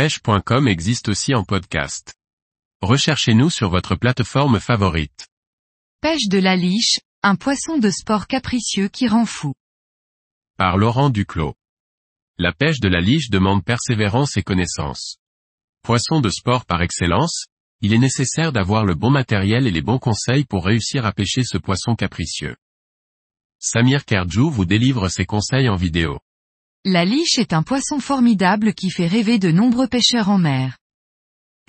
pêche.com existe aussi en podcast. Recherchez-nous sur votre plateforme favorite. Pêche de la liche, un poisson de sport capricieux qui rend fou. Par Laurent Duclos. La pêche de la liche demande persévérance et connaissance. Poisson de sport par excellence, il est nécessaire d'avoir le bon matériel et les bons conseils pour réussir à pêcher ce poisson capricieux. Samir Kerdjou vous délivre ses conseils en vidéo. La liche est un poisson formidable qui fait rêver de nombreux pêcheurs en mer.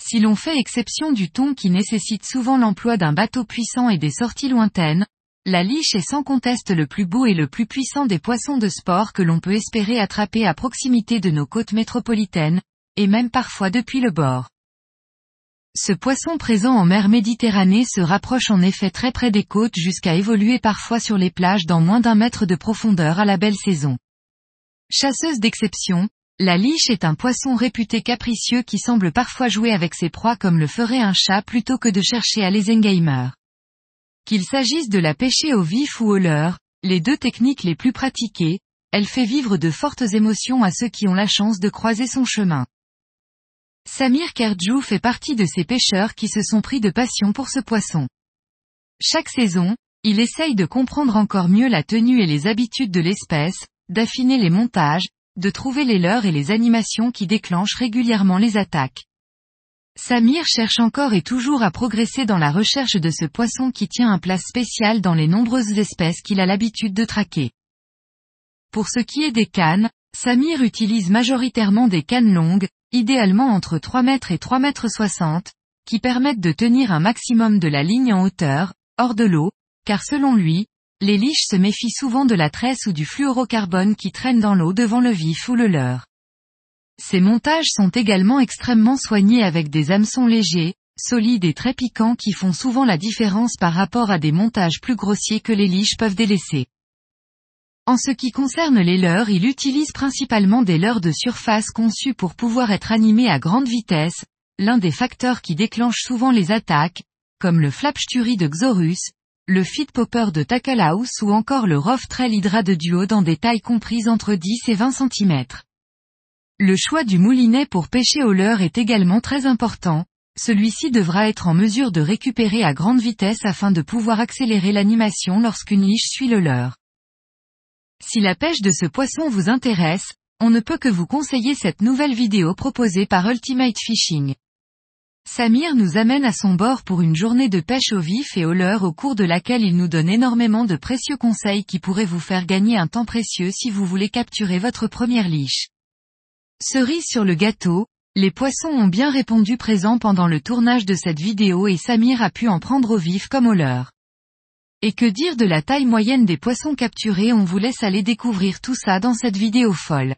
Si l'on fait exception du thon qui nécessite souvent l'emploi d'un bateau puissant et des sorties lointaines, la liche est sans conteste le plus beau et le plus puissant des poissons de sport que l'on peut espérer attraper à proximité de nos côtes métropolitaines, et même parfois depuis le bord. Ce poisson présent en mer Méditerranée se rapproche en effet très près des côtes jusqu'à évoluer parfois sur les plages dans moins d'un mètre de profondeur à la belle saison. Chasseuse d'exception, la liche est un poisson réputé capricieux qui semble parfois jouer avec ses proies comme le ferait un chat plutôt que de chercher à les engamer. Qu'il s'agisse de la pêcher au vif ou au leurre, les deux techniques les plus pratiquées, elle fait vivre de fortes émotions à ceux qui ont la chance de croiser son chemin. Samir Kerdjou fait partie de ces pêcheurs qui se sont pris de passion pour ce poisson. Chaque saison, il essaye de comprendre encore mieux la tenue et les habitudes de l'espèce, d'affiner les montages, de trouver les leurres et les animations qui déclenchent régulièrement les attaques. Samir cherche encore et toujours à progresser dans la recherche de ce poisson qui tient un place spécial dans les nombreuses espèces qu'il a l'habitude de traquer. Pour ce qui est des cannes, Samir utilise majoritairement des cannes longues, idéalement entre 3 mètres et 3 mètres 60, qui permettent de tenir un maximum de la ligne en hauteur, hors de l'eau, car selon lui, les liches se méfient souvent de la tresse ou du fluorocarbone qui traîne dans l'eau devant le vif ou le leurre. Ces montages sont également extrêmement soignés avec des hameçons légers, solides et très piquants qui font souvent la différence par rapport à des montages plus grossiers que les liches peuvent délaisser. En ce qui concerne les leurres il utilise principalement des leurres de surface conçus pour pouvoir être animés à grande vitesse, l'un des facteurs qui déclenche souvent les attaques, comme le flapsturi de Xorus, le Fit Popper de Tacklehouse ou encore le Rough Trail Hydra de Duo dans des tailles comprises entre 10 et 20 cm. Le choix du moulinet pour pêcher au leurre est également très important, celui-ci devra être en mesure de récupérer à grande vitesse afin de pouvoir accélérer l'animation lorsqu'une liche suit le leurre. Si la pêche de ce poisson vous intéresse, on ne peut que vous conseiller cette nouvelle vidéo proposée par Ultimate Fishing. Samir nous amène à son bord pour une journée de pêche au vif et au leurre au cours de laquelle il nous donne énormément de précieux conseils qui pourraient vous faire gagner un temps précieux si vous voulez capturer votre première liche. Cerise sur le gâteau, les poissons ont bien répondu présent pendant le tournage de cette vidéo et Samir a pu en prendre au vif comme au leurre. Et que dire de la taille moyenne des poissons capturés on vous laisse aller découvrir tout ça dans cette vidéo folle.